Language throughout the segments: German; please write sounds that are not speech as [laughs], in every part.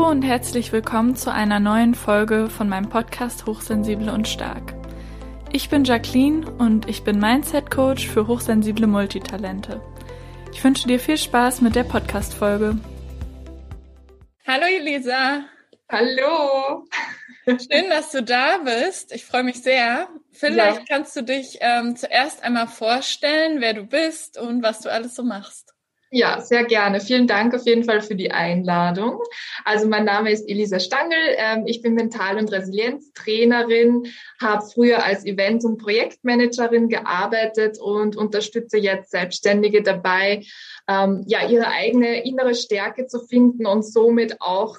Hallo und herzlich willkommen zu einer neuen Folge von meinem Podcast Hochsensibel und Stark. Ich bin Jacqueline und ich bin Mindset Coach für hochsensible Multitalente. Ich wünsche dir viel Spaß mit der Podcast-Folge. Hallo Elisa. Hallo. Schön, dass du da bist. Ich freue mich sehr. Vielleicht ja. kannst du dich ähm, zuerst einmal vorstellen, wer du bist und was du alles so machst. Ja, sehr gerne. Vielen Dank auf jeden Fall für die Einladung. Also mein Name ist Elisa Stangl. Ähm, ich bin Mental- und Resilienztrainerin, habe früher als Event- und Projektmanagerin gearbeitet und unterstütze jetzt Selbstständige dabei, ähm, ja, ihre eigene innere Stärke zu finden und somit auch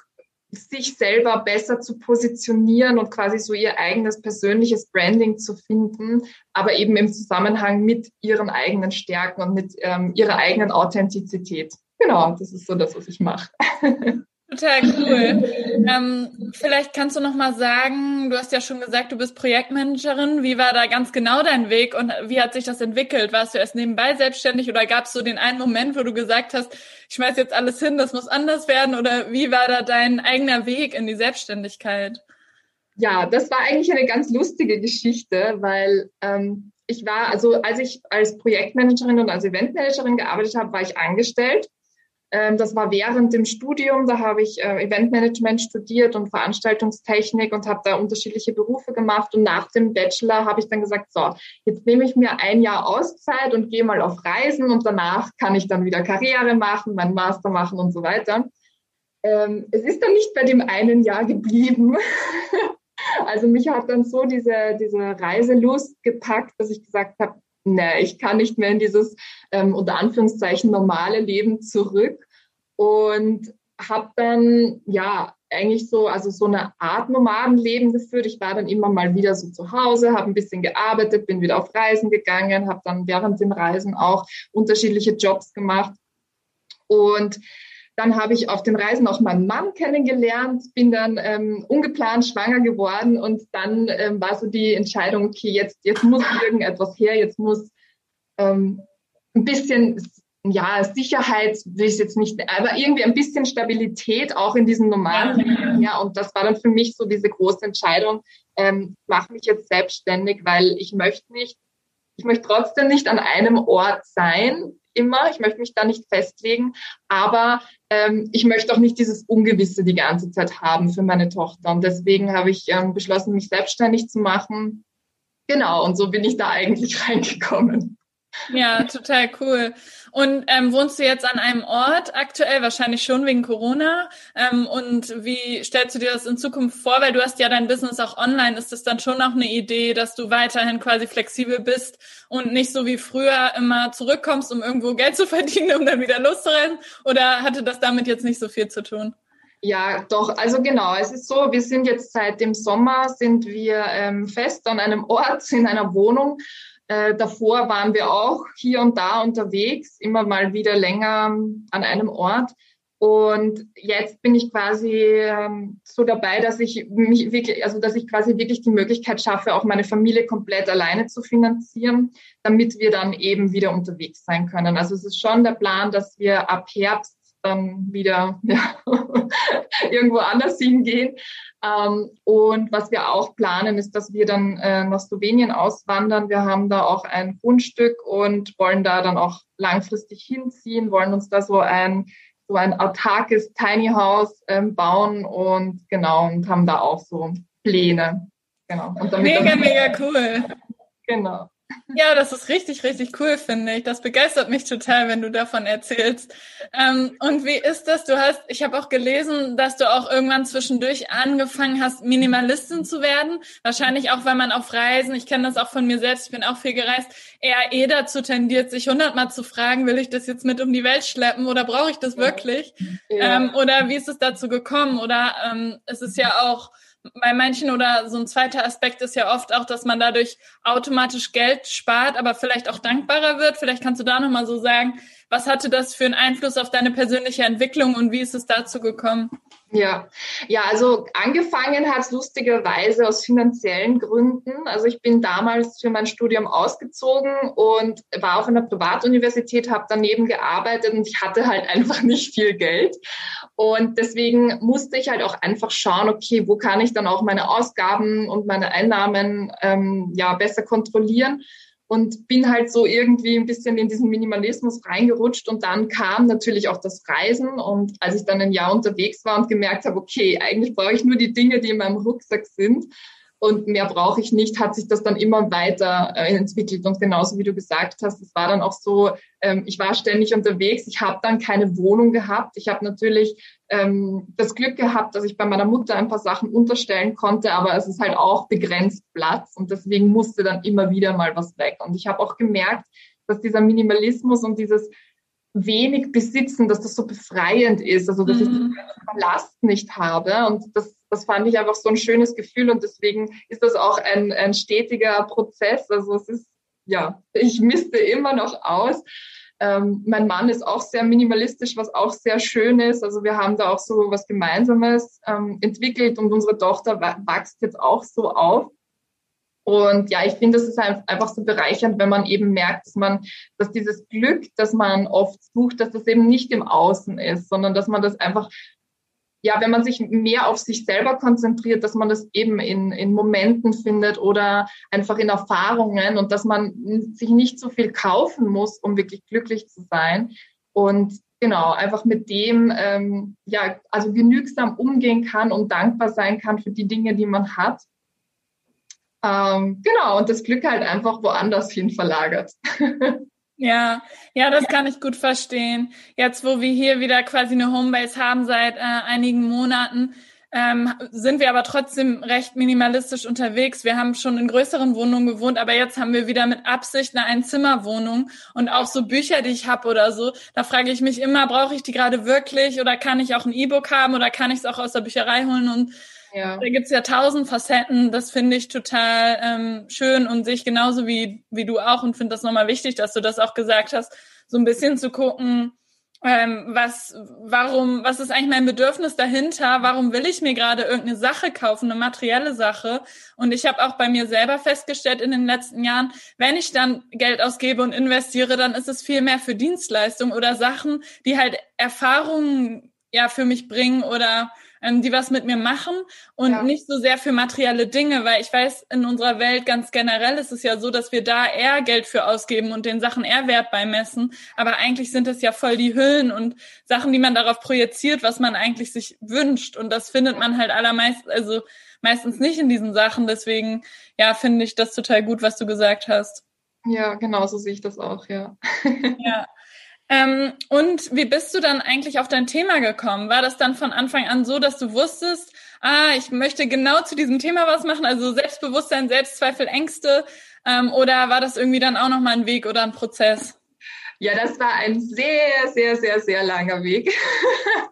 sich selber besser zu positionieren und quasi so ihr eigenes persönliches Branding zu finden, aber eben im Zusammenhang mit ihren eigenen Stärken und mit ähm, ihrer eigenen Authentizität. Genau, das ist so das, was ich mache. [laughs] Total cool. Ähm, vielleicht kannst du noch mal sagen, du hast ja schon gesagt, du bist Projektmanagerin. Wie war da ganz genau dein Weg und wie hat sich das entwickelt? Warst du erst nebenbei selbstständig oder gab es so den einen Moment, wo du gesagt hast, ich schmeiß jetzt alles hin, das muss anders werden? Oder wie war da dein eigener Weg in die Selbstständigkeit? Ja, das war eigentlich eine ganz lustige Geschichte, weil ähm, ich war, also als ich als Projektmanagerin und als Eventmanagerin gearbeitet habe, war ich angestellt das war während dem Studium, da habe ich äh, Eventmanagement studiert und Veranstaltungstechnik und habe da unterschiedliche Berufe gemacht. Und nach dem Bachelor habe ich dann gesagt, so, jetzt nehme ich mir ein Jahr Auszeit und gehe mal auf Reisen und danach kann ich dann wieder Karriere machen, meinen Master machen und so weiter. Ähm, es ist dann nicht bei dem einen Jahr geblieben. [laughs] also mich hat dann so diese, diese Reiselust gepackt, dass ich gesagt habe, nee, ich kann nicht mehr in dieses ähm, unter Anführungszeichen normale Leben zurück und habe dann ja eigentlich so also so eine Art Nomadenleben geführt. Ich war dann immer mal wieder so zu Hause, habe ein bisschen gearbeitet, bin wieder auf Reisen gegangen, habe dann während den Reisen auch unterschiedliche Jobs gemacht und dann habe ich auf den Reisen auch meinen Mann kennengelernt, bin dann ähm, ungeplant schwanger geworden und dann ähm, war so die Entscheidung, okay, jetzt, jetzt muss irgendetwas her, jetzt muss ähm, ein bisschen, ja, Sicherheit will ich jetzt nicht, aber irgendwie ein bisschen Stabilität auch in diesem normalen ja. Und das war dann für mich so diese große Entscheidung, ähm, mache mich jetzt selbstständig, weil ich möchte nicht, ich möchte trotzdem nicht an einem Ort sein, immer. Ich möchte mich da nicht festlegen, aber ähm, ich möchte auch nicht dieses Ungewisse die ganze Zeit haben für meine Tochter. Und deswegen habe ich ähm, beschlossen, mich selbstständig zu machen. Genau, und so bin ich da eigentlich [laughs] reingekommen. Ja, total cool. Und ähm, wohnst du jetzt an einem Ort aktuell, wahrscheinlich schon wegen Corona? Ähm, und wie stellst du dir das in Zukunft vor? Weil du hast ja dein Business auch online. Ist das dann schon auch eine Idee, dass du weiterhin quasi flexibel bist und nicht so wie früher immer zurückkommst, um irgendwo Geld zu [laughs] verdienen, um dann wieder loszurennen? Oder hatte das damit jetzt nicht so viel zu tun? Ja, doch. Also genau, es ist so, wir sind jetzt seit dem Sommer, sind wir ähm, fest an einem Ort, in einer Wohnung äh, davor waren wir auch hier und da unterwegs, immer mal wieder länger an einem Ort. Und jetzt bin ich quasi ähm, so dabei, dass ich mich wirklich, also dass ich quasi wirklich die Möglichkeit schaffe, auch meine Familie komplett alleine zu finanzieren, damit wir dann eben wieder unterwegs sein können. Also es ist schon der Plan, dass wir ab Herbst dann wieder [laughs] ja, irgendwo anders hingehen. Ähm, und was wir auch planen, ist, dass wir dann äh, nach Slowenien auswandern. Wir haben da auch ein Grundstück und wollen da dann auch langfristig hinziehen, wollen uns da so ein so ein autarkes Tiny House ähm, bauen und genau und haben da auch so Pläne. Genau. mega, mega cool. Genau. Ja, das ist richtig, richtig cool, finde ich. Das begeistert mich total, wenn du davon erzählst. Ähm, und wie ist das? Du hast, ich habe auch gelesen, dass du auch irgendwann zwischendurch angefangen hast, Minimalistin zu werden. Wahrscheinlich auch, weil man auf Reisen, ich kenne das auch von mir selbst, ich bin auch viel gereist, eher eh dazu tendiert, sich hundertmal zu fragen, will ich das jetzt mit um die Welt schleppen oder brauche ich das wirklich? Ja. Ähm, oder wie ist es dazu gekommen? Oder ähm, es ist ja auch bei manchen oder so ein zweiter Aspekt ist ja oft auch, dass man dadurch automatisch Geld spart, aber vielleicht auch dankbarer wird. Vielleicht kannst du da nochmal so sagen, was hatte das für einen Einfluss auf deine persönliche Entwicklung und wie ist es dazu gekommen? Ja, ja, also angefangen hat es lustigerweise aus finanziellen Gründen. Also ich bin damals für mein Studium ausgezogen und war auf einer Privatuniversität, habe daneben gearbeitet und ich hatte halt [laughs] einfach nicht viel Geld. Und deswegen musste ich halt auch einfach schauen, okay, wo kann ich dann auch meine Ausgaben und meine Einnahmen ähm, ja besser kontrollieren. Und bin halt so irgendwie ein bisschen in diesen Minimalismus reingerutscht. Und dann kam natürlich auch das Reisen. Und als ich dann ein Jahr unterwegs war und gemerkt habe, okay, eigentlich brauche ich nur die Dinge, die in meinem Rucksack sind und mehr brauche ich nicht, hat sich das dann immer weiter äh, entwickelt. Und genauso wie du gesagt hast, es war dann auch so, ähm, ich war ständig unterwegs, ich habe dann keine Wohnung gehabt. Ich habe natürlich ähm, das Glück gehabt, dass ich bei meiner Mutter ein paar Sachen unterstellen konnte, aber es ist halt auch begrenzt Platz und deswegen musste dann immer wieder mal was weg. Und ich habe auch gemerkt, dass dieser Minimalismus und dieses wenig besitzen, dass das so befreiend ist, also dass mhm. ich Last nicht habe und das das fand ich einfach so ein schönes Gefühl und deswegen ist das auch ein, ein stetiger Prozess. Also es ist, ja, ich misste immer noch aus. Ähm, mein Mann ist auch sehr minimalistisch, was auch sehr schön ist. Also wir haben da auch so was Gemeinsames ähm, entwickelt und unsere Tochter wächst jetzt auch so auf. Und ja, ich finde, es ist einfach so bereichernd, wenn man eben merkt, dass man, dass dieses Glück, das man oft sucht, dass das eben nicht im Außen ist, sondern dass man das einfach ja, wenn man sich mehr auf sich selber konzentriert, dass man das eben in, in Momenten findet oder einfach in Erfahrungen und dass man sich nicht so viel kaufen muss, um wirklich glücklich zu sein. Und genau, einfach mit dem, ähm, ja, also genügsam umgehen kann und dankbar sein kann für die Dinge, die man hat. Ähm, genau, und das Glück halt einfach woanders hin verlagert. [laughs] Ja, ja, das kann ich gut verstehen. Jetzt, wo wir hier wieder quasi eine Homebase haben seit äh, einigen Monaten, ähm, sind wir aber trotzdem recht minimalistisch unterwegs. Wir haben schon in größeren Wohnungen gewohnt, aber jetzt haben wir wieder mit Absicht eine Einzimmerwohnung und auch so Bücher, die ich habe oder so. Da frage ich mich immer, brauche ich die gerade wirklich oder kann ich auch ein E-Book haben oder kann ich es auch aus der Bücherei holen und ja. Da gibt's ja tausend Facetten. Das finde ich total ähm, schön und sehe ich genauso wie, wie du auch und finde das nochmal wichtig, dass du das auch gesagt hast, so ein bisschen zu gucken, ähm, was, warum, was ist eigentlich mein Bedürfnis dahinter? Warum will ich mir gerade irgendeine Sache kaufen, eine materielle Sache? Und ich habe auch bei mir selber festgestellt in den letzten Jahren, wenn ich dann Geld ausgebe und investiere, dann ist es viel mehr für Dienstleistungen oder Sachen, die halt Erfahrungen ja für mich bringen oder ähm, die was mit mir machen und ja. nicht so sehr für materielle Dinge, weil ich weiß, in unserer Welt ganz generell ist es ja so, dass wir da eher Geld für ausgeben und den Sachen eher Wert beimessen. Aber eigentlich sind es ja voll die Hüllen und Sachen, die man darauf projiziert, was man eigentlich sich wünscht. Und das findet man halt allermeist, also meistens nicht in diesen Sachen. Deswegen, ja, finde ich das total gut, was du gesagt hast. Ja, genau so sehe ich das auch, ja. ja. [laughs] Ähm, und wie bist du dann eigentlich auf dein Thema gekommen? War das dann von Anfang an so, dass du wusstest, ah, ich möchte genau zu diesem Thema was machen, also Selbstbewusstsein, Selbstzweifel, Ängste? Ähm, oder war das irgendwie dann auch nochmal ein Weg oder ein Prozess? Ja, das war ein sehr, sehr, sehr, sehr langer Weg.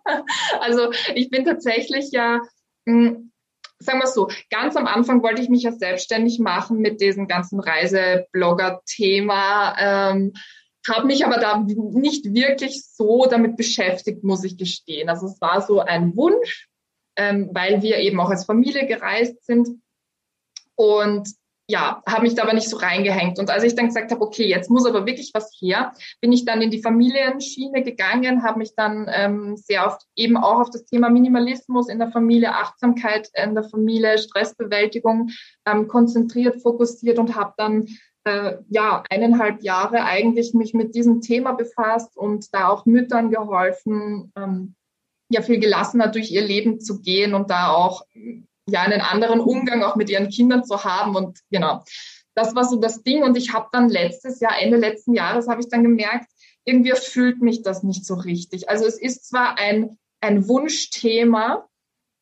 [laughs] also ich bin tatsächlich ja, mh, hm, sagen wir so, ganz am Anfang wollte ich mich ja selbstständig machen mit diesem ganzen Reiseblogger-Thema. Ähm, habe mich aber da nicht wirklich so damit beschäftigt, muss ich gestehen. Also es war so ein Wunsch, ähm, weil wir eben auch als Familie gereist sind. Und ja, habe mich da aber nicht so reingehängt. Und als ich dann gesagt habe, okay, jetzt muss aber wirklich was her, bin ich dann in die Familienschiene gegangen, habe mich dann ähm, sehr oft eben auch auf das Thema Minimalismus in der Familie, Achtsamkeit in der Familie, Stressbewältigung ähm, konzentriert, fokussiert und habe dann äh, ja, eineinhalb Jahre eigentlich mich mit diesem Thema befasst und da auch Müttern geholfen, ähm, ja, viel gelassener durch ihr Leben zu gehen und da auch ja einen anderen Umgang auch mit ihren Kindern zu haben und genau. Das war so das Ding und ich habe dann letztes Jahr, Ende letzten Jahres, habe ich dann gemerkt, irgendwie erfüllt mich das nicht so richtig. Also es ist zwar ein, ein Wunschthema,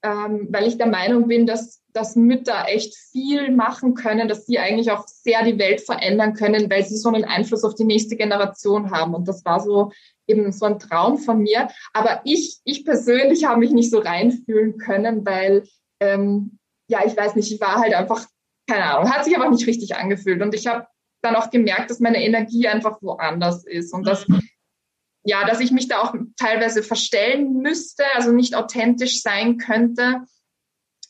ähm, weil ich der Meinung bin, dass dass Mütter echt viel machen können, dass sie eigentlich auch sehr die Welt verändern können, weil sie so einen Einfluss auf die nächste Generation haben. Und das war so eben so ein Traum von mir. Aber ich, ich persönlich habe mich nicht so reinfühlen können, weil, ähm, ja, ich weiß nicht, ich war halt einfach, keine Ahnung, hat sich aber nicht richtig angefühlt. Und ich habe dann auch gemerkt, dass meine Energie einfach woanders ist und dass ja, dass ich mich da auch teilweise verstellen müsste, also nicht authentisch sein könnte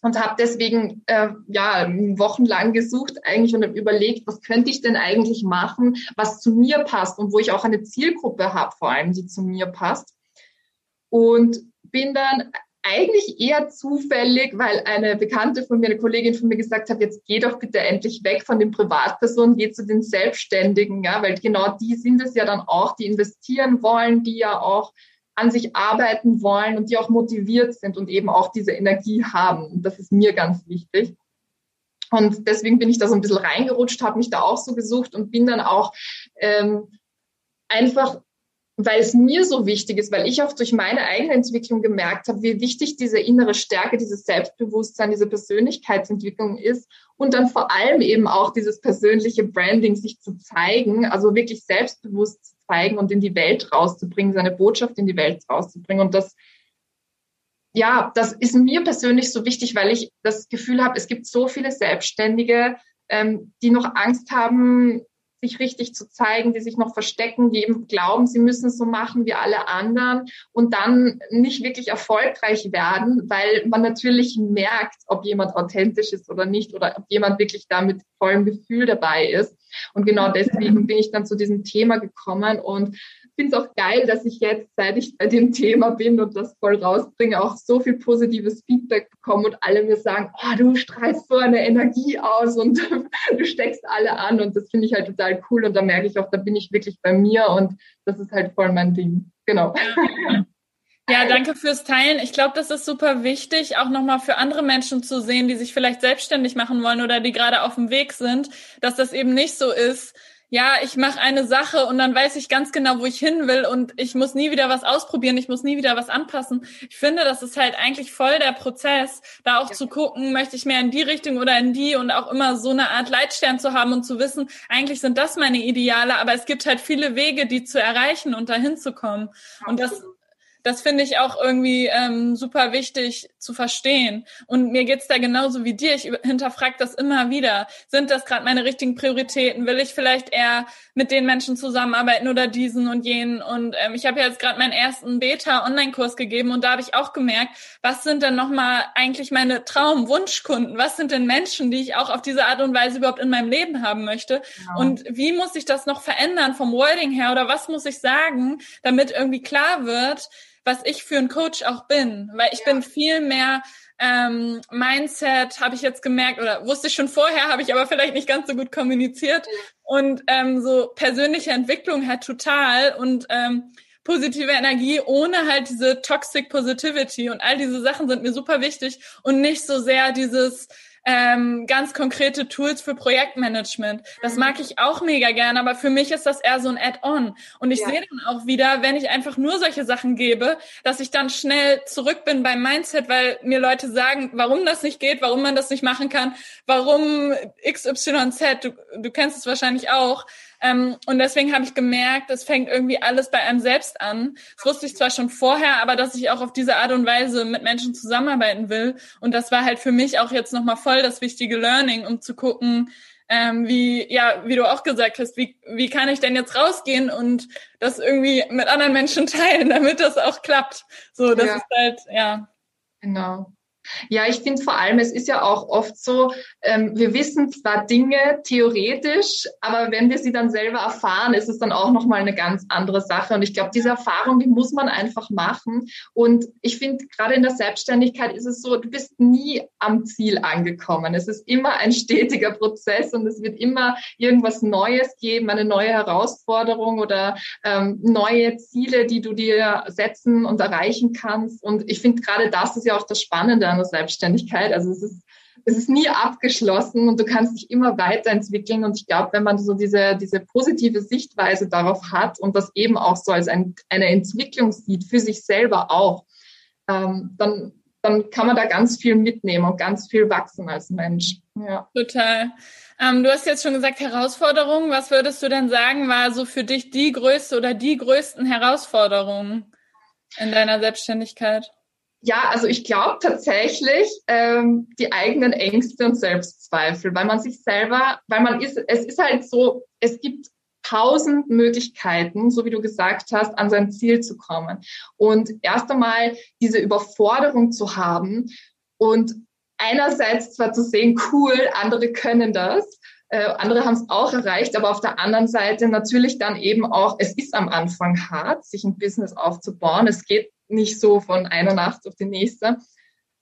und habe deswegen äh, ja wochenlang gesucht eigentlich und überlegt, was könnte ich denn eigentlich machen, was zu mir passt und wo ich auch eine Zielgruppe habe, vor allem die zu mir passt. Und bin dann eigentlich eher zufällig, weil eine Bekannte von mir, eine Kollegin von mir gesagt hat, jetzt geh doch bitte endlich weg von den Privatpersonen, geh zu den Selbstständigen, ja, weil genau die sind es ja dann auch, die investieren wollen, die ja auch an sich arbeiten wollen und die auch motiviert sind und eben auch diese Energie haben. Und das ist mir ganz wichtig. Und deswegen bin ich da so ein bisschen reingerutscht, habe mich da auch so gesucht und bin dann auch ähm, einfach weil es mir so wichtig ist, weil ich auch durch meine eigene Entwicklung gemerkt habe, wie wichtig diese innere Stärke, dieses Selbstbewusstsein, diese Persönlichkeitsentwicklung ist und dann vor allem eben auch dieses persönliche Branding, sich zu zeigen, also wirklich selbstbewusst zu zeigen und in die Welt rauszubringen, seine Botschaft in die Welt rauszubringen. Und das, ja, das ist mir persönlich so wichtig, weil ich das Gefühl habe, es gibt so viele Selbstständige, ähm, die noch Angst haben, sich richtig zu zeigen, die sich noch verstecken, die eben glauben, sie müssen es so machen wie alle anderen und dann nicht wirklich erfolgreich werden, weil man natürlich merkt, ob jemand authentisch ist oder nicht oder ob jemand wirklich da mit vollem Gefühl dabei ist. Und genau deswegen bin ich dann zu diesem Thema gekommen und finde es auch geil, dass ich jetzt, seit ich bei dem Thema bin und das voll rausbringe, auch so viel positives Feedback bekomme und alle mir sagen, oh, du strahlst so eine Energie aus und [laughs] du steckst alle an und das finde ich halt total cool und da merke ich auch, da bin ich wirklich bei mir und das ist halt voll mein Ding. Genau. Ja, danke fürs Teilen. Ich glaube, das ist super wichtig, auch nochmal für andere Menschen zu sehen, die sich vielleicht selbstständig machen wollen oder die gerade auf dem Weg sind, dass das eben nicht so ist, ja, ich mache eine Sache und dann weiß ich ganz genau, wo ich hin will und ich muss nie wieder was ausprobieren, ich muss nie wieder was anpassen. Ich finde, das ist halt eigentlich voll der Prozess, da auch ja. zu gucken, möchte ich mehr in die Richtung oder in die und auch immer so eine Art Leitstern zu haben und zu wissen, eigentlich sind das meine Ideale, aber es gibt halt viele Wege, die zu erreichen und dahin zu kommen. Und das das finde ich auch irgendwie ähm, super wichtig zu verstehen. Und mir geht's da genauso wie dir. Ich hinterfrage das immer wieder. Sind das gerade meine richtigen Prioritäten? Will ich vielleicht eher mit den Menschen zusammenarbeiten oder diesen und jenen? Und ähm, ich habe jetzt gerade meinen ersten Beta-Online-Kurs gegeben und da habe ich auch gemerkt, was sind denn nochmal eigentlich meine Traum-Wunschkunden? Was sind denn Menschen, die ich auch auf diese Art und Weise überhaupt in meinem Leben haben möchte? Genau. Und wie muss ich das noch verändern vom Wording her oder was muss ich sagen, damit irgendwie klar wird, was ich für ein Coach auch bin, weil ich ja. bin viel mehr ähm, Mindset, habe ich jetzt gemerkt oder wusste ich schon vorher, habe ich aber vielleicht nicht ganz so gut kommuniziert. Und ähm, so persönliche Entwicklung halt total und ähm, positive Energie ohne halt diese Toxic Positivity. Und all diese Sachen sind mir super wichtig und nicht so sehr dieses ähm, ganz konkrete Tools für Projektmanagement. Das mhm. mag ich auch mega gerne, aber für mich ist das eher so ein Add-on. Und ich ja. sehe dann auch wieder, wenn ich einfach nur solche Sachen gebe, dass ich dann schnell zurück bin beim Mindset, weil mir Leute sagen, warum das nicht geht, warum man das nicht machen kann, warum XYZ, du, du kennst es wahrscheinlich auch. Ähm, und deswegen habe ich gemerkt, es fängt irgendwie alles bei einem selbst an. Das wusste ich zwar schon vorher, aber dass ich auch auf diese Art und Weise mit Menschen zusammenarbeiten will. Und das war halt für mich auch jetzt nochmal voll das wichtige Learning, um zu gucken, ähm, wie, ja, wie du auch gesagt hast, wie, wie kann ich denn jetzt rausgehen und das irgendwie mit anderen Menschen teilen, [laughs] damit das auch klappt. So, das ja. ist halt, ja. Genau. Ja, ich finde vor allem, es ist ja auch oft so, ähm, wir wissen zwar Dinge theoretisch, aber wenn wir sie dann selber erfahren, ist es dann auch nochmal eine ganz andere Sache. Und ich glaube, diese Erfahrung, die muss man einfach machen. Und ich finde, gerade in der Selbstständigkeit ist es so, du bist nie am Ziel angekommen. Es ist immer ein stetiger Prozess und es wird immer irgendwas Neues geben, eine neue Herausforderung oder ähm, neue Ziele, die du dir setzen und erreichen kannst. Und ich finde, gerade das ist ja auch das Spannende an der Selbstständigkeit. Also es ist, es ist nie abgeschlossen und du kannst dich immer weiterentwickeln. Und ich glaube, wenn man so diese, diese positive Sichtweise darauf hat und das eben auch so als ein, eine Entwicklung sieht, für sich selber auch, ähm, dann, dann kann man da ganz viel mitnehmen und ganz viel wachsen als Mensch. Ja. Total. Ähm, du hast jetzt schon gesagt, Herausforderungen. Was würdest du denn sagen, war so für dich die größte oder die größten Herausforderungen in deiner Selbstständigkeit? Ja, also ich glaube tatsächlich ähm, die eigenen Ängste und Selbstzweifel, weil man sich selber, weil man ist, es ist halt so, es gibt tausend Möglichkeiten, so wie du gesagt hast, an sein Ziel zu kommen. Und erst einmal diese Überforderung zu haben und einerseits zwar zu sehen, cool, andere können das, äh, andere haben es auch erreicht, aber auf der anderen Seite natürlich dann eben auch, es ist am Anfang hart, sich ein Business aufzubauen. Es geht nicht so von einer Nacht auf die nächste.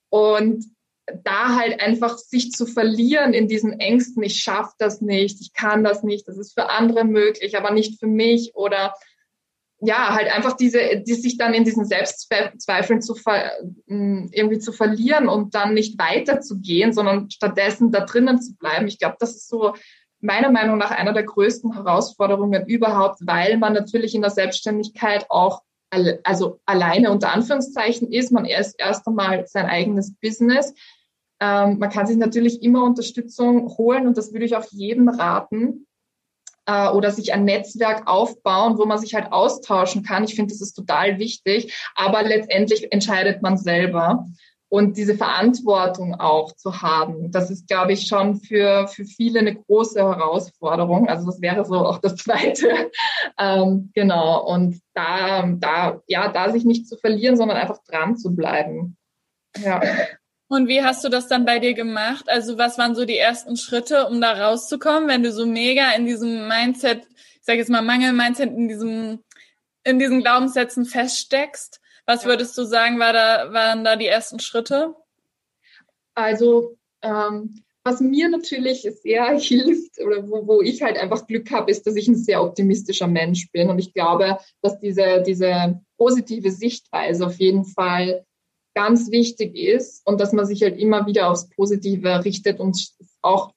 Und da halt einfach sich zu verlieren in diesen Ängsten, ich schaffe das nicht, ich kann das nicht, das ist für andere möglich, aber nicht für mich oder ja, halt einfach diese, die sich dann in diesen Selbstzweifeln zu hm, irgendwie zu verlieren und dann nicht weiterzugehen, sondern stattdessen da drinnen zu bleiben. Ich glaube, das ist so meiner Meinung nach einer der größten Herausforderungen überhaupt, weil man natürlich in der Selbstständigkeit auch also alleine unter Anführungszeichen ist. Man erst erst einmal sein eigenes Business. Ähm, man kann sich natürlich immer Unterstützung holen und das würde ich auch jedem raten äh, oder sich ein Netzwerk aufbauen, wo man sich halt austauschen kann. Ich finde, das ist total wichtig, aber letztendlich entscheidet man selber. Und diese Verantwortung auch zu haben, das ist, glaube ich, schon für, für viele eine große Herausforderung. Also das wäre so auch das Zweite. [laughs] ähm, genau. Und da, da, ja, da sich nicht zu verlieren, sondern einfach dran zu bleiben. Ja. Und wie hast du das dann bei dir gemacht? Also was waren so die ersten Schritte, um da rauszukommen, wenn du so mega in diesem Mindset, ich sage jetzt mal Mangel-Mindset, in diesem, in diesen Glaubenssätzen feststeckst? Was würdest du sagen, war da, waren da die ersten Schritte? Also ähm, was mir natürlich sehr [laughs] hilft oder wo, wo ich halt einfach Glück habe, ist, dass ich ein sehr optimistischer Mensch bin. Und ich glaube, dass diese, diese positive Sichtweise auf jeden Fall ganz wichtig ist und dass man sich halt immer wieder aufs Positive richtet und auch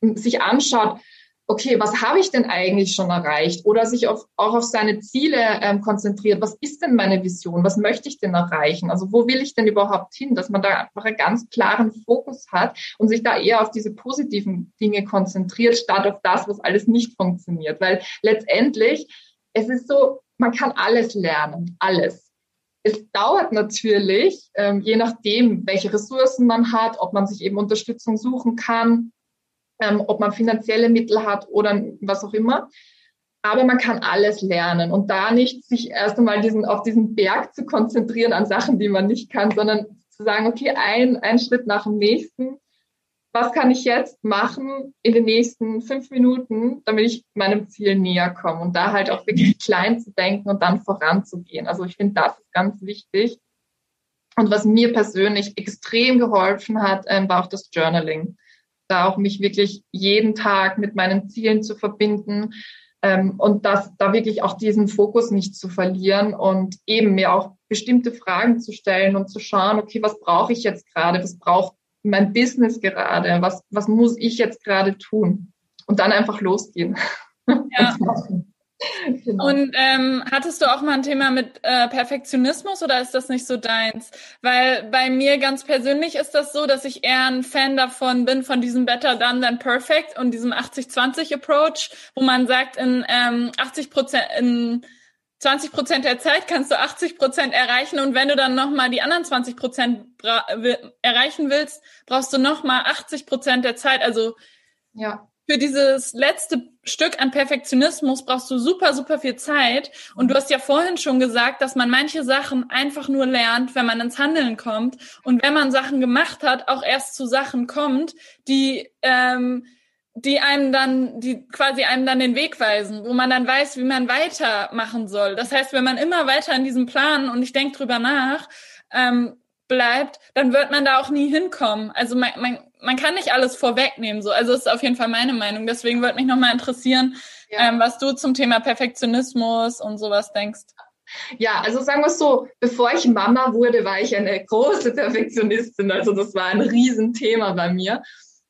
sich anschaut, okay, was habe ich denn eigentlich schon erreicht? Oder sich auf, auch auf seine Ziele ähm, konzentriert. Was ist denn meine Vision? Was möchte ich denn erreichen? Also wo will ich denn überhaupt hin? Dass man da einfach einen ganz klaren Fokus hat und sich da eher auf diese positiven Dinge konzentriert, statt auf das, was alles nicht funktioniert. Weil letztendlich, es ist so, man kann alles lernen, alles. Es dauert natürlich, ähm, je nachdem, welche Ressourcen man hat, ob man sich eben Unterstützung suchen kann, ähm, ob man finanzielle Mittel hat oder was auch immer. Aber man kann alles lernen und da nicht sich erst einmal diesen, auf diesen Berg zu konzentrieren an Sachen, die man nicht kann, sondern zu sagen, okay, ein, ein Schritt nach dem nächsten was kann ich jetzt machen in den nächsten fünf Minuten, damit ich meinem Ziel näher komme und da halt auch wirklich klein zu denken und dann voranzugehen. Also ich finde, das ist ganz wichtig. Und was mir persönlich extrem geholfen hat, ähm, war auch das Journaling. Da auch mich wirklich jeden Tag mit meinen Zielen zu verbinden ähm, und das, da wirklich auch diesen Fokus nicht zu verlieren und eben mir auch bestimmte Fragen zu stellen und zu schauen, okay, was brauche ich jetzt gerade? Was braucht mein Business gerade? Was, was muss ich jetzt gerade tun? Und dann einfach losgehen. [laughs] Ja. [laughs] genau. Und ähm, hattest du auch mal ein Thema mit äh, Perfektionismus oder ist das nicht so deins? Weil bei mir ganz persönlich ist das so, dass ich eher ein Fan davon bin, von diesem Better Done Than Perfect und diesem 80-20 Approach, wo man sagt, in ähm, 80 Prozent, in 20 Prozent der Zeit kannst du 80 Prozent erreichen und wenn du dann nochmal die anderen 20 Prozent erreichen willst, brauchst du nochmal 80 Prozent der Zeit. Also ja. Für dieses letzte Stück an Perfektionismus brauchst du super, super viel Zeit. Und du hast ja vorhin schon gesagt, dass man manche Sachen einfach nur lernt, wenn man ins Handeln kommt. Und wenn man Sachen gemacht hat, auch erst zu Sachen kommt, die ähm, die einem dann, die quasi einem dann den Weg weisen, wo man dann weiß, wie man weitermachen soll. Das heißt, wenn man immer weiter in diesem Plan und ich denke drüber nach, ähm, bleibt, dann wird man da auch nie hinkommen. Also man, man, man kann nicht alles vorwegnehmen. So, also ist auf jeden Fall meine Meinung. Deswegen würde mich nochmal interessieren, ja. ähm, was du zum Thema Perfektionismus und sowas denkst. Ja, also sagen wir es so, bevor ich Mama wurde, war ich eine große Perfektionistin. Also das war ein Riesenthema bei mir.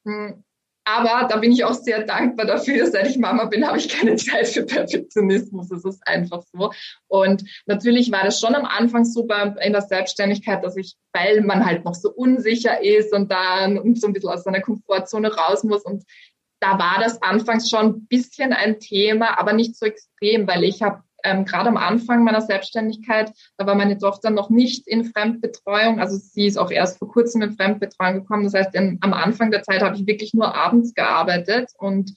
Hm, aber da bin ich auch sehr dankbar dafür. Seit ich Mama bin, habe ich keine [laughs] Zeit für Perfektionismus. Es ist einfach so. Und natürlich war das schon am Anfang so in der Selbstständigkeit, dass ich, weil man halt noch so unsicher ist und dann so ein bisschen aus seiner Komfortzone raus muss. Und da war das anfangs schon ein bisschen ein Thema, aber nicht so extrem, weil ich habe ähm, gerade am Anfang meiner Selbstständigkeit, da war meine Tochter noch nicht in Fremdbetreuung. Also sie ist auch erst vor kurzem in Fremdbetreuung gekommen. Das heißt, in, am Anfang der Zeit habe ich wirklich nur abends gearbeitet und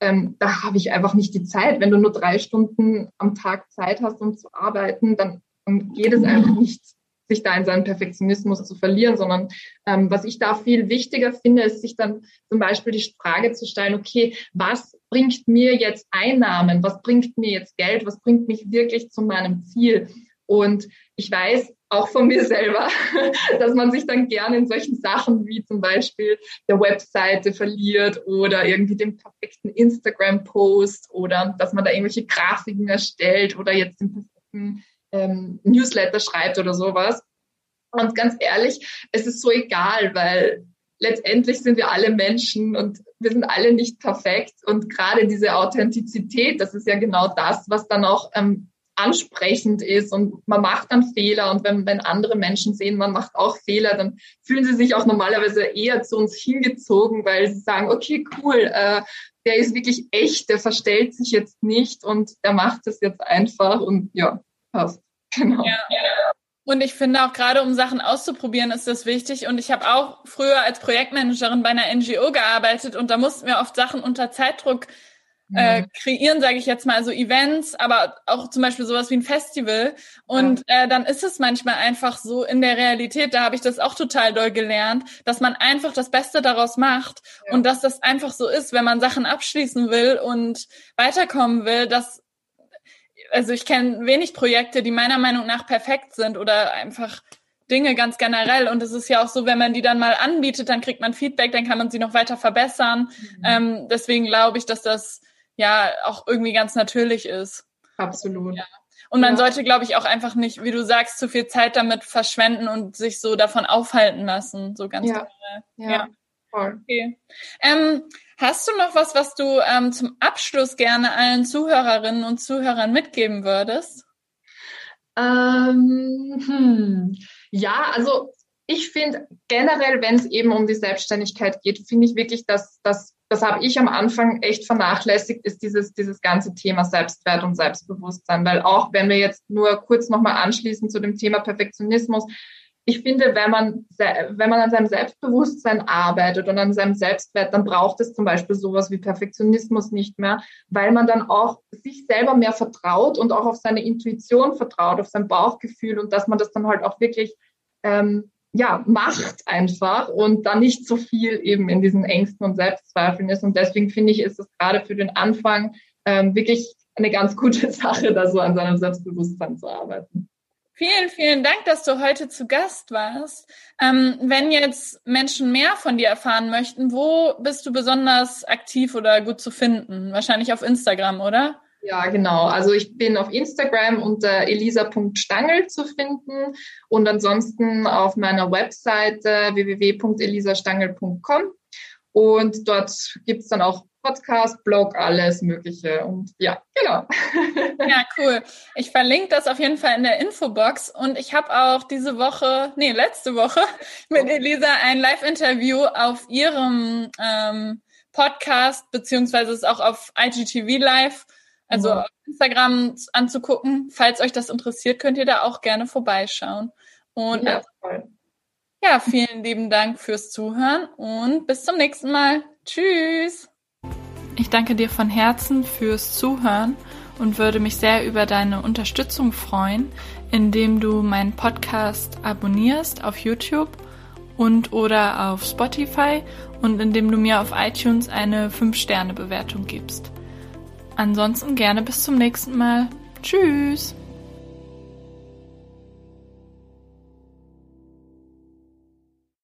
ähm, da habe ich einfach nicht die Zeit. Wenn du nur drei Stunden am Tag Zeit hast, um zu arbeiten, dann, dann geht es einfach [laughs] nicht, sich da in seinen Perfektionismus zu verlieren, sondern ähm, was ich da viel wichtiger finde, ist sich dann zum Beispiel die Frage zu stellen, okay, was bringt mir jetzt Einnahmen? Was bringt mir jetzt Geld? Was bringt mich wirklich zu meinem Ziel? Und ich weiß auch von mir selber, [laughs] dass man sich dann gerne in solchen Sachen wie zum Beispiel der Webseite verliert oder irgendwie den perfekten Instagram-Post oder dass man da irgendwelche Grafiken erstellt oder jetzt den perfekten ähm, Newsletter schreibt oder sowas. Und ganz ehrlich, es ist so egal, weil letztendlich sind wir alle Menschen und wir sind alle nicht perfekt. Und gerade diese Authentizität, das ist ja genau das, was dann auch ähm, ansprechend ist und man macht dann Fehler und wenn, wenn andere Menschen sehen, man macht auch Fehler, dann fühlen sie sich auch normalerweise eher zu uns hingezogen, weil sie sagen, okay, cool, äh, der ist wirklich echt, der verstellt sich jetzt nicht und der macht es jetzt einfach und ja, passt. [laughs] Genau. Ja. Und ich finde auch gerade, um Sachen auszuprobieren, ist das wichtig. Und ich habe auch früher als Projektmanagerin bei einer NGO gearbeitet und da mussten wir oft Sachen unter Zeitdruck äh, mhm. kreieren, sage ich jetzt mal, also Events, aber auch zum Beispiel sowas wie ein Festival. Und ja. äh, dann ist es manchmal einfach so in der Realität, da habe ich das auch total doll gelernt, dass man einfach das Beste daraus macht ja. und dass das einfach so ist, wenn man Sachen abschließen will und weiterkommen will, dass also ich kenne wenig Projekte, die meiner Meinung nach perfekt sind oder einfach Dinge ganz generell. Und es ist ja auch so, wenn man die dann mal anbietet, dann kriegt man Feedback, dann kann man sie noch weiter verbessern. Mhm. Ähm, deswegen glaube ich, dass das ja auch irgendwie ganz natürlich ist. Absolut. Ja. Und man ja. sollte, glaube ich, auch einfach nicht, wie du sagst, zu viel Zeit damit verschwenden und sich so davon aufhalten lassen, so ganz ja. generell. Ja. Okay. Ähm, hast du noch was, was du ähm, zum Abschluss gerne allen Zuhörerinnen und Zuhörern mitgeben würdest? Ähm, hm. Ja, also ich finde generell, wenn es eben um die Selbstständigkeit geht, finde ich wirklich, dass das das habe ich am Anfang echt vernachlässigt, ist dieses, dieses ganze Thema Selbstwert und Selbstbewusstsein. Weil auch wenn wir jetzt nur kurz nochmal anschließen zu dem Thema Perfektionismus, ich finde, wenn man, wenn man an seinem Selbstbewusstsein arbeitet und an seinem Selbstwert, dann braucht es zum Beispiel sowas wie Perfektionismus nicht mehr, weil man dann auch sich selber mehr vertraut und auch auf seine Intuition vertraut, auf sein Bauchgefühl und dass man das dann halt auch wirklich ähm, ja, macht einfach und dann nicht so viel eben in diesen Ängsten und Selbstzweifeln ist. Und deswegen finde ich, ist es gerade für den Anfang ähm, wirklich eine ganz gute [laughs] Sache, da so an seinem Selbstbewusstsein zu arbeiten. Vielen, vielen Dank, dass du heute zu Gast warst. Ähm, wenn jetzt Menschen mehr von dir erfahren möchten, wo bist du besonders aktiv oder gut zu finden? Wahrscheinlich auf Instagram, oder? Ja, genau. Also ich bin auf Instagram unter elisa.stangel zu finden und ansonsten auf meiner Webseite www.elisastangel.com. Und dort gibt's dann auch Podcast, Blog, alles Mögliche. Und ja, genau. [laughs] Ja, cool. Ich verlinke das auf jeden Fall in der Infobox. Und ich habe auch diese Woche, nee, letzte Woche [laughs] mit Elisa ein Live-Interview auf ihrem ähm, Podcast, beziehungsweise ist auch auf IGTV Live also ja. auf Instagram anzugucken. Falls euch das interessiert, könnt ihr da auch gerne vorbeischauen. Und ja, ja, vielen lieben Dank fürs Zuhören und bis zum nächsten Mal. Tschüss. Ich danke dir von Herzen fürs Zuhören und würde mich sehr über deine Unterstützung freuen, indem du meinen Podcast abonnierst auf YouTube und oder auf Spotify und indem du mir auf iTunes eine 5-Sterne-Bewertung gibst. Ansonsten gerne bis zum nächsten Mal. Tschüss!